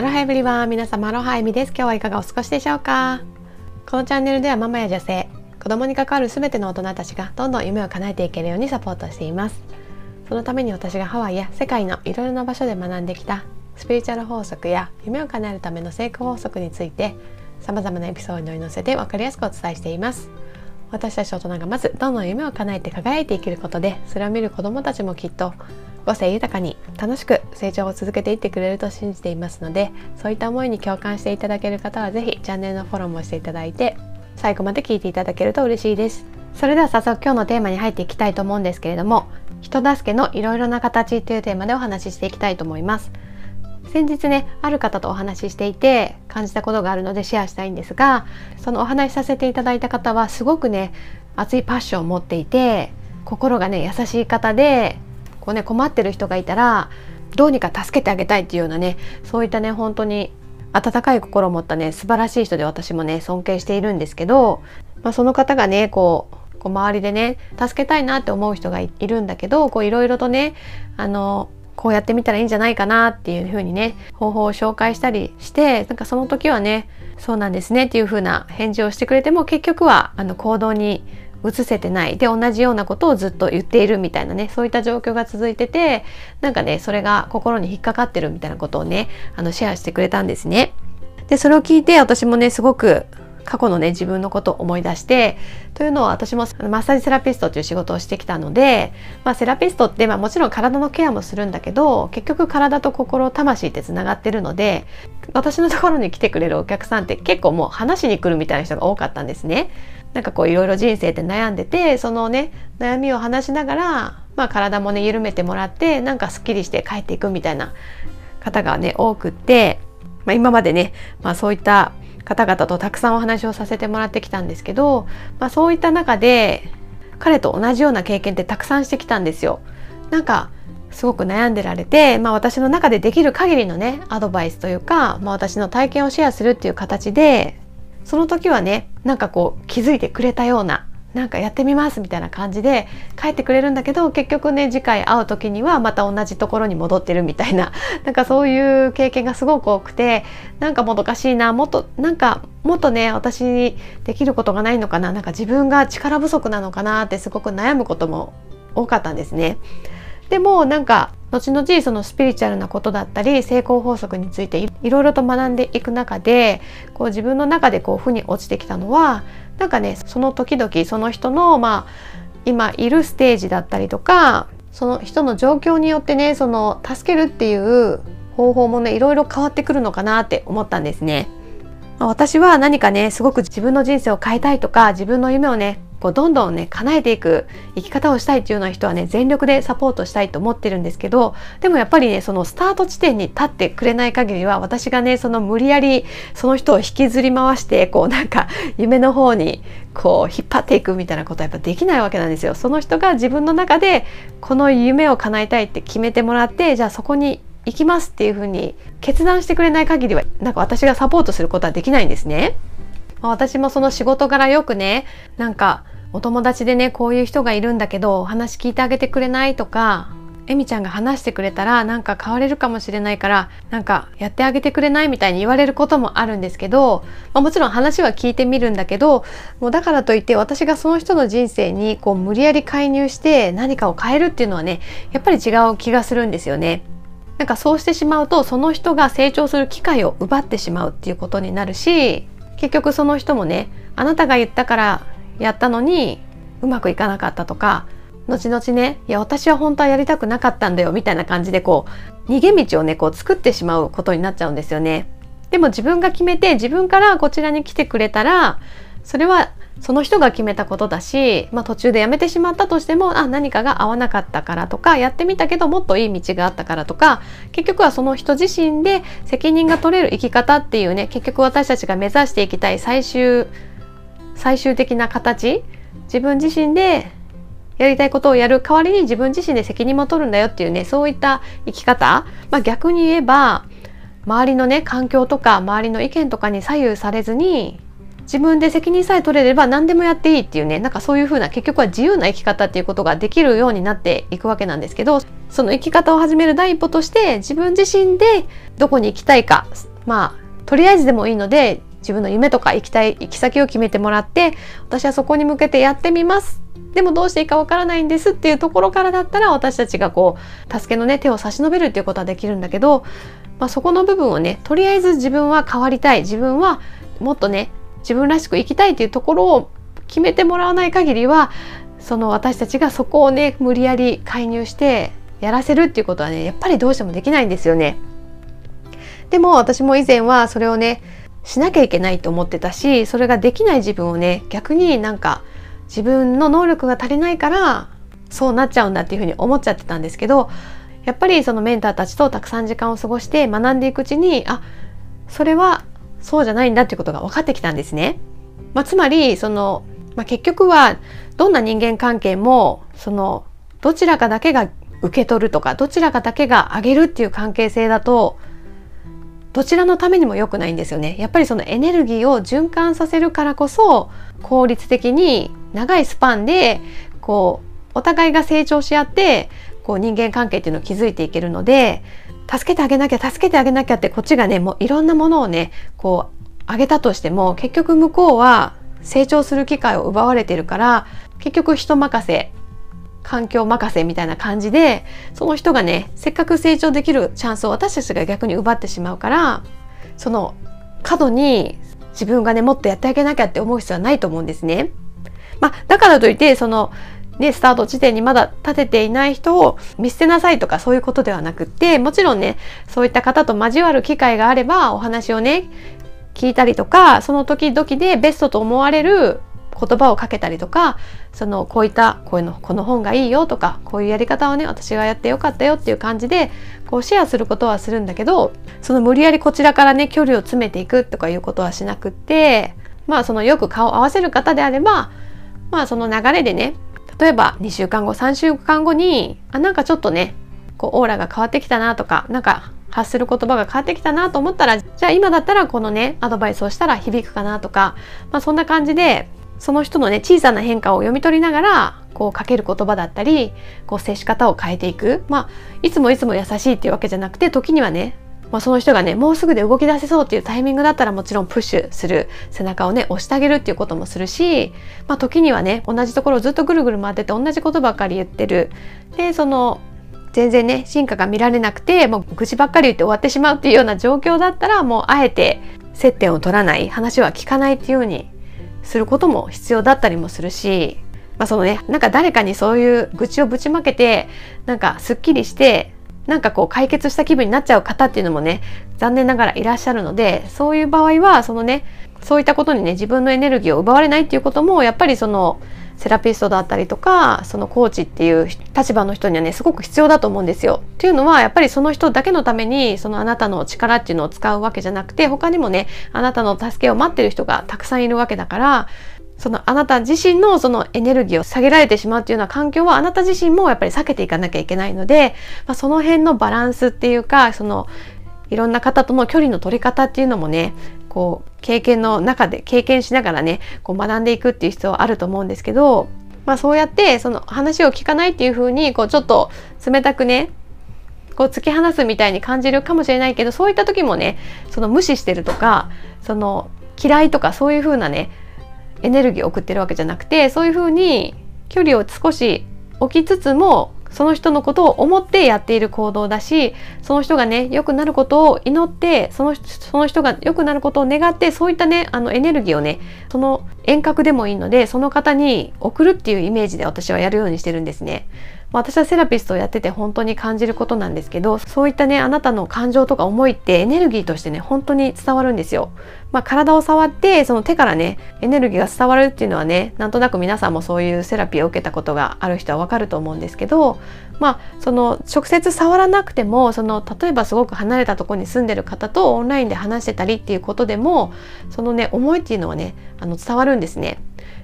アロハエブリは皆様アロハエミです。今日はいかがお過ごしでしょうか？このチャンネルではママや女性子供に関わる全ての大人たちがどんどん夢を叶えていけるようにサポートしています。そのために私がハワイや世界のいろいろな場所で学んできたスピリチュアル法則や夢を叶えるための成功法則について様々なエピソードに載せて分かりやすくお伝えしています。私たち大人がまずどんどん夢を叶えて輝いて生きることでそれを見る子どもたちもきっと個性豊かに楽しく成長を続けていってくれると信じていますのでそういった思いに共感していただける方は是非チャンネルのフォローもしていただいて最後まで聞いていただけると嬉しいです。それでは早速今日のテーマに入っていきたいと思うんですけれども人助けのいろいろな形というテーマでお話ししていきたいと思います。先日ねある方とお話ししていて感じたことがあるのでシェアしたいんですがそのお話しさせていただいた方はすごくね熱いパッションを持っていて心がね優しい方でこうね困ってる人がいたらどうにか助けてあげたいっていうようなねそういったね本当に温かい心を持ったね素晴らしい人で私もね尊敬しているんですけど、まあ、その方がねこうこう周りでね助けたいなって思う人がいるんだけどこういろいろとねあのこうやってみたらいいんじゃないかなっていう風にね方法を紹介したりしてなんかその時はねそうなんですねっていう風な返事をしてくれても結局はあの行動に移せてないで同じようなことをずっと言っているみたいなねそういった状況が続いててなんかねそれが心に引っかかってるみたいなことをねあのシェアしてくれたんですね。でそれを聞いて私もねすごく過去のね自分のことを思い出してというのは私もマッサージセラピストという仕事をしてきたので、まあ、セラピストって、まあ、もちろん体のケアもするんだけど結局体と心魂ってつながってるので私のところに来てくれるお客さんって結構もう話しに来るみたいな人が多かったんですね。なんかこういろいろ人生で悩んでてそのね悩みを話しながら、まあ、体もね緩めてもらってなんかすっきりして帰っていくみたいな方がね多くって、まあ、今までね、まあ、そういった方々とたくさんお話をさせてもらってきたんですけど、まあ、そういった中で彼と同じような経験ってたくさんしてきたんですよ。なんかすごく悩んでられて、まあ、私の中でできる限りのねアドバイスというか、まあ、私の体験をシェアするっていう形でその時はねなんかこう気づいてくれたようななんかやってみますみたいな感じで帰ってくれるんだけど結局ね次回会う時にはまた同じところに戻ってるみたいな なんかそういう経験がすごく多くてなんかもどかしいなもっとなんかもっとね私にできることがないのかななんか自分が力不足なのかなってすごく悩むことも多かったんですね。でもなんか後々そのスピリチュアルなことだったり成功法則についていろいろと学んでいく中でこう自分の中でこう負に落ちてきたのはなんかねその時々その人のまあ今いるステージだったりとかその人の状況によってねその助けるっていう方法もねいろいろ変わってくるのかなって思ったんですね。私は何かねすごく自分の人生を変えたいとか自分の夢をねこうどんどんね叶えていく生き方をしたいっていうような人はね全力でサポートしたいと思ってるんですけどでもやっぱりねそのスタート地点に立ってくれない限りは私がねその無理やりその人を引きずり回してこうなんか夢の方にこう引っ張っていくみたいなことはやっぱできないわけなんですよ。その人が自分の中でこの夢を叶えたいって決めてもらってじゃあそこに行きますっていうふうに決断してくれない限りはなんか私がサポートすることはできないんですね。私もその仕事柄よくねなんかお友達でねこういう人がいるんだけどお話聞いてあげてくれないとかエミちゃんが話してくれたらなんか変われるかもしれないからなんかやってあげてくれないみたいに言われることもあるんですけど、まあ、もちろん話は聞いてみるんだけどもうだからといって私がその人の人生にこう無理やり介入して何かを変えるっていうのはねやっぱり違う気がするんですよね。なんかそうしてしまうとその人が成長する機会を奪ってしまうっていうことになるし結局その人もねあなたが言ったからやったのにうまくいかなかったとか後々ねいや私は本当はやりたくなかったんだよみたいな感じでこう逃げ道をねこう作ってしまうことになっちゃうんですよね。でも自分が決めて自分からこちらに来てくれたらそれはその人が決めたことだし、まあ、途中でやめてしまったとしてもあ何かが合わなかったからとかやってみたけどもっといい道があったからとか結局はその人自身で責任が取れる生き方っていうね結局私たちが目指していきたい最終最終的な形自分自身でやりたいことをやる代わりに自分自身で責任も取るんだよっていうねそういった生き方、まあ、逆に言えば周りのね環境とか周りの意見とかに左右されずに自分で責任さえ取れれば何でもやっていいっていうねなんかそういう風な結局は自由な生き方っていうことができるようになっていくわけなんですけどその生き方を始める第一歩として自分自身でどこに行きたいかまあとりあえずでもいいので自分の夢とか行きたい行き先を決めてもらって私はそこに向けてやってみます。でもどうしていいかわからないんですっていうところからだったら私たちがこう助けのね手を差し伸べるっていうことはできるんだけど、まあ、そこの部分をねとりあえず自分は変わりたい。自分はもっとね自分らしく生きたいっていうところを決めてもらわない限りはその私たちがそこをね無理やり介入してやらせるっていうことはねやっぱりどうしてもできないんですよね。でも私も以前はそれをねしなきゃいけないと思ってたしそれができない自分をね逆になんか自分の能力が足りないからそうなっちゃうんだっていうふうに思っちゃってたんですけどやっぱりそのメンターたちとたくさん時間を過ごして学んでいくうちにあそれはそうじゃないんだってことが分かってきたんですね。まあ、つまりその、まあ、結局はどんな人間関係もそのどちらかだけが受け取るとかどちらかだけがあげるっていう関係性だとどちらのためにも良くないんですよね。やっぱりそのエネルギーを循環させるからこそ効率的に長いスパンでこうお互いが成長し合ってこう人間関係っていうのを築いていけるので助けてあげなきゃ助けてあげなきゃってこっちがねもういろんなものをねこうあげたとしても結局向こうは成長する機会を奪われてるから結局人任せ環境任せみたいな感じでその人がねせっかく成長できるチャンスを私たちが逆に奪ってしまうからその過度に自分がねもっとやってあげなきゃって思う必要はないと思うんですね。まあ、だからといってそのね、スタート地点にまだ立てていない人を見捨てなさいとかそういうことではなくってもちろんねそういった方と交わる機会があればお話をね聞いたりとかその時々でベストと思われる言葉をかけたりとかそのこういったこういうのこの本がいいよとかこういうやり方をね私がやってよかったよっていう感じでこうシェアすることはするんだけどその無理やりこちらからね距離を詰めていくとかいうことはしなくってまあそのよく顔を合わせる方であればまあその流れでね例えば2週間後3週間後にあなんかちょっとねこうオーラが変わってきたなとかなんか発する言葉が変わってきたなと思ったらじゃあ今だったらこのねアドバイスをしたら響くかなとか、まあ、そんな感じでその人のね小さな変化を読み取りながらこうかける言葉だったりこう接し方を変えていく。まあいつもいつも優しいっていうわけじゃなくて時にはねまあ、その人がねもうすぐで動き出せそうっていうタイミングだったらもちろんプッシュする背中をね押してあげるっていうこともするし、まあ、時にはね同じところをずっとぐるぐる回ってて同じことばっかり言ってる。でその全然ね進化が見られなくてもう愚痴ばっかり言って終わってしまうっていうような状況だったらもうあえて接点を取らない話は聞かないっていうようにすることも必要だったりもするし、まあ、そのねなんか誰かにそういう愚痴をぶちまけてなんかすっきりしてなんかこう解決した気分になっちゃう方っていうのもね残念ながらいらっしゃるのでそういう場合はそのねそういったことにね自分のエネルギーを奪われないっていうこともやっぱりそのセラピストだったりとかそのコーチっていう立場の人にはねすごく必要だと思うんですよ。っていうのはやっぱりその人だけのためにそのあなたの力っていうのを使うわけじゃなくて他にもねあなたの助けを待ってる人がたくさんいるわけだからそのあなた自身のそのエネルギーを下げられてしまうっていうような環境はあなた自身もやっぱり避けていかなきゃいけないので、まあ、その辺のバランスっていうかそのいろんな方との距離の取り方っていうのもねこう経験の中で経験しながらねこう学んでいくっていう必要はあると思うんですけど、まあ、そうやってその話を聞かないっていう風にこうちょっと冷たくねこう突き放すみたいに感じるかもしれないけどそういった時もねその無視してるとかその嫌いとかそういう風なねエネルギーを送ってるわけじゃなくてそういうふうに距離を少し置きつつもその人のことを思ってやっている行動だしその人がね良くなることを祈ってそのその人が良くなることを願ってそういったねあのエネルギーをねその遠隔でもいいのでその方に送るっていうイメージで私はやるようにしてるんですね。私はセラピストをやってて本当に感じることなんですけどそういったねあなたの感情とか思いってエネルギーとしてね本当に伝わるんですよ。まあ、体を触ってその手からねエネルギーが伝わるっていうのはねなんとなく皆さんもそういうセラピーを受けたことがある人はわかると思うんですけどまあその直接触らなくてもその例えばすごく離れたところに住んでる方とオンラインで話してたりっていうことでもそのね思いっていうのはねあの伝わるんですね。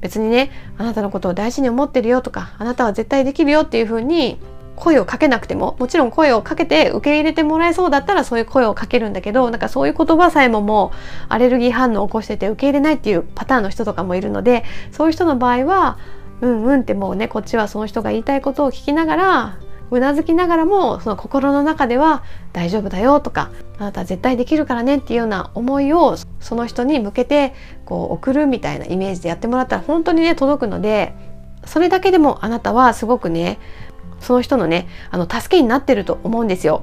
別にねあなたのことを大事に思ってるよとかあなたは絶対できるよっていうふうに声をかけなくてももちろん声をかけて受け入れてもらえそうだったらそういう声をかけるんだけどなんかそういう言葉さえももうアレルギー反応を起こしてて受け入れないっていうパターンの人とかもいるのでそういう人の場合はうんうんってもうねこっちはその人が言いたいことを聞きながらうなずきながらもその心の中では大丈夫だよとかあなたは絶対できるからねっていうような思いをその人に向けてこう送るみたいなイメージでやってもらったら本当にね届くのでそれだけでもあなたはすごくねその人のねあの助けになってると思うんですよ。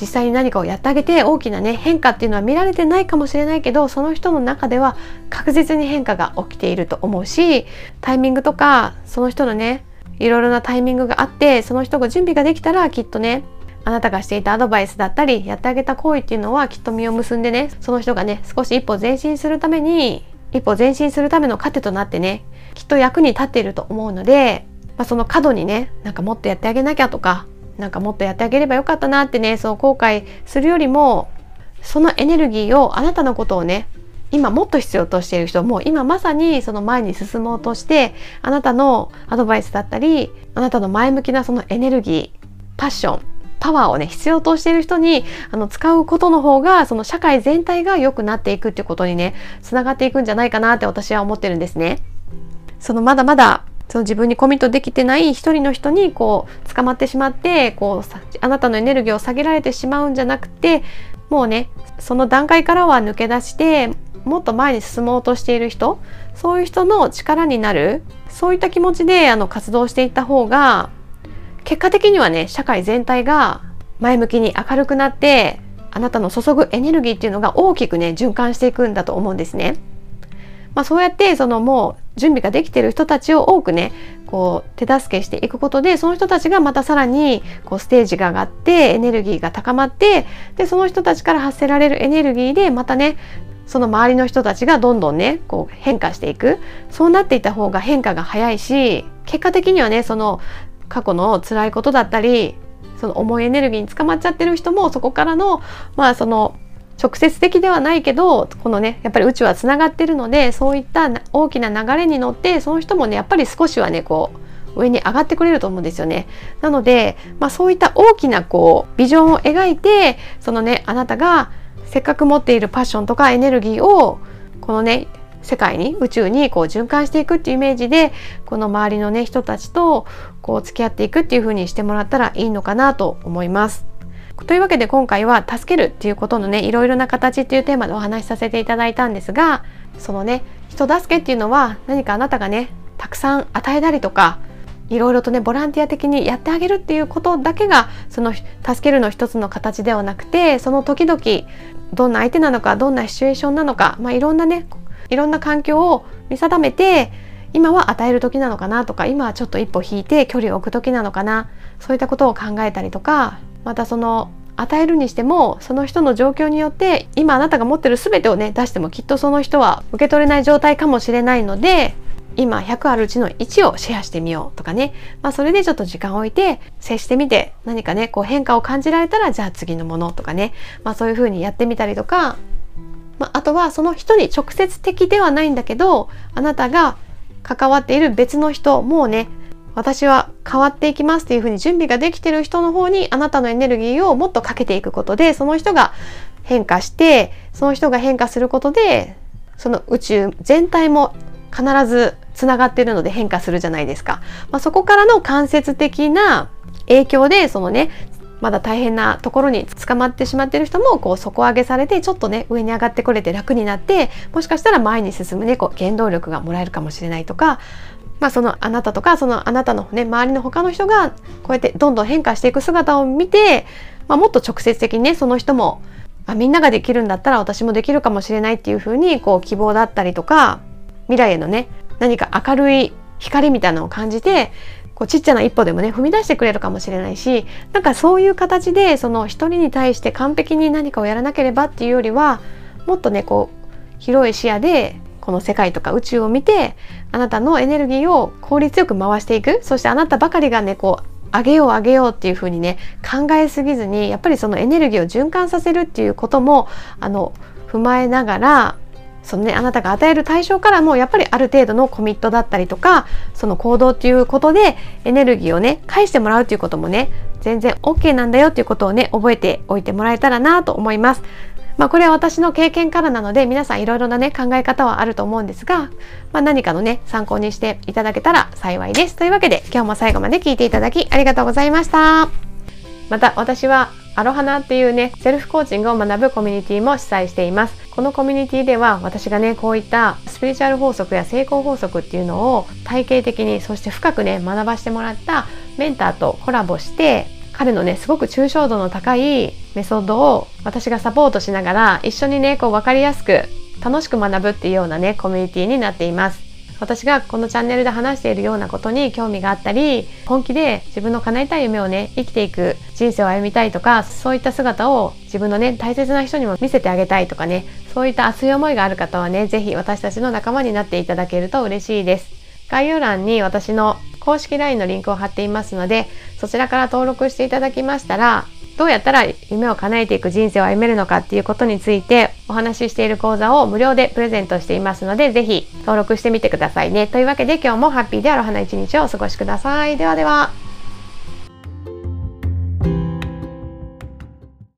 実際に何かをやってあげて大きなね変化っていうのは見られてないかもしれないけどその人の中では確実に変化が起きていると思うしタイミングとかその人のねいろいろなタイミングがあってその人が準備ができたらきっとねあなたがしていたアドバイスだったりやってあげた行為っていうのはきっと実を結んでねその人がね少し一歩前進するために一歩前進するための糧となってねきっと役に立っていると思うので、まあ、その過度にねなんかもっとやってあげなきゃとかなんかもっとやってあげればよかったなってねそう後悔するよりもそのエネルギーをあなたのことをね今もっと必要としている人も今まさにその前に進もうとしてあなたのアドバイスだったりあなたの前向きなそのエネルギーパッションパワーをね必要としている人にあの使うことの方がその社会全体が良くなっていくってことにねつながっていくんじゃないかなって私は思ってるんですね。そのまだまだその自分にコミットできてない一人の人にこう捕まってしまってこうあなたのエネルギーを下げられてしまうんじゃなくてもうねその段階からは抜け出してもっと前に進もうとしている人そういう人の力になるそういった気持ちであの活動していった方が結果的にはね社会全体が前向きに明るくなってあなたの注ぐエネルギーっていうのが大きくね循環していくんだと思うんですね。まあ、そうやってそのもう準備ができている人たちを多くねこう手助けしていくことでその人たちがまたさらにこうステージが上がってエネルギーが高まってでその人たちから発せられるエネルギーでまたねその周りの人たちがどんどんねこう変化していくそうなっていた方が変化が早いし結果的にはねその過去の辛いことだったりその重いエネルギーに捕まっちゃってる人もそこからのまあその直接的ではないけどこのねやっぱり宇宙はつながってるのでそういった大きな流れに乗ってその人もねやっぱり少しはねこう上に上がってくれると思うんですよね。なので、まあ、そういった大きなこうビジョンを描いてそのねあなたがせっかく持っているパッションとかエネルギーをこのね世界に宇宙にこう循環していくっていうイメージでこの周りのね人たちとこう付き合っていくっていう風にしてもらったらいいのかなと思います。というわけで今回は「助ける」っていうことのねいろいろな形っていうテーマでお話しさせていただいたんですがそのね人助けっていうのは何かあなたがねたくさん与えたりとかいろいろとねボランティア的にやってあげるっていうことだけがその助けるの一つの形ではなくてその時々どんな相手なのかどんなシチュエーションなのか、まあ、いろんなねいろんな環境を見定めて今は与える時なのかなとか今はちょっと一歩引いて距離を置く時なのかなそういったことを考えたりとかまたその与えるにしてもその人の状況によって今あなたが持ってる全てをね出してもきっとその人は受け取れない状態かもしれないので今100あるうちの1をシェアしてみようとかね、まあ、それでちょっと時間を置いて接してみて何かねこう変化を感じられたらじゃあ次のものとかね、まあ、そういうふうにやってみたりとか、まあ、あとはその人に直接的ではないんだけどあなたが関わっている別の人もうね私は変わっていきますっていうふうに準備ができてる人の方にあなたのエネルギーをもっとかけていくことでその人が変化してその人が変化することでその宇宙全体も必ずつながってるので変化するじゃないですか。まあ、そこからの間接的な影響でそのねまだ大変なところに捕まってしまってる人もこう底上げされてちょっとね上に上がってこれて楽になってもしかしたら前に進むねこう原動力がもらえるかもしれないとかまあ、そのあなたとかそのあなたのね周りの他の人がこうやってどんどん変化していく姿を見て、まあ、もっと直接的にねその人もあみんなができるんだったら私もできるかもしれないっていうふうにこう希望だったりとか未来へのね何か明るい光みたいなのを感じてこうちっちゃな一歩でもね踏み出してくれるかもしれないしなんかそういう形でその一人に対して完璧に何かをやらなければっていうよりはもっとねこう広い視野でこの世界とか宇宙を見てあなたのエネルギーを効率よく回していく。そしてあなたばかりがねこう上げよう上げようっていう風にね考えすぎずにやっぱりそのエネルギーを循環させるっていうこともあの踏まえながらそのねあなたが与える対象からもやっぱりある程度のコミットだったりとかその行動っていうことでエネルギーをね返してもらうっていうこともね全然 OK なんだよっていうことをね覚えておいてもらえたらなと思います。まあ、これは私の経験からなので皆さんいろいろなね考え方はあると思うんですが、まあ、何かのね参考にしていただけたら幸いです。というわけで今日も最後まで聞いていただきありがとうございました。また私はアロハナっていうねセルフコーチングを学ぶコミュニティも主催しています。このコミュニティでは私がねこういったスピリチュアル法則や成功法則っていうのを体系的にそして深くね学ばしてもらったメンターとコラボして彼のねすごく抽象度の高いメソッドを私がサポートしながら一緒にねこう分かりやすく楽しく学ぶっていうようなねコミュニティになっています。私がこのチャンネルで話しているようなことに興味があったり本気で自分の叶えたい夢をね生きていく人生を歩みたいとかそういった姿を自分のね大切な人にも見せてあげたいとかねそういった熱い思いがある方はね是非私たちの仲間になっていただけると嬉しいです。概要欄に私の公式 LINE のリンクを貼っていますのでそちらから登録していただきましたらどうやったら夢を叶えていく人生を歩めるのかっていうことについてお話ししている講座を無料でプレゼントしていますのでぜひ登録してみてくださいね。というわけで今日もハッピーである花一日をお過ごしください。ではでは。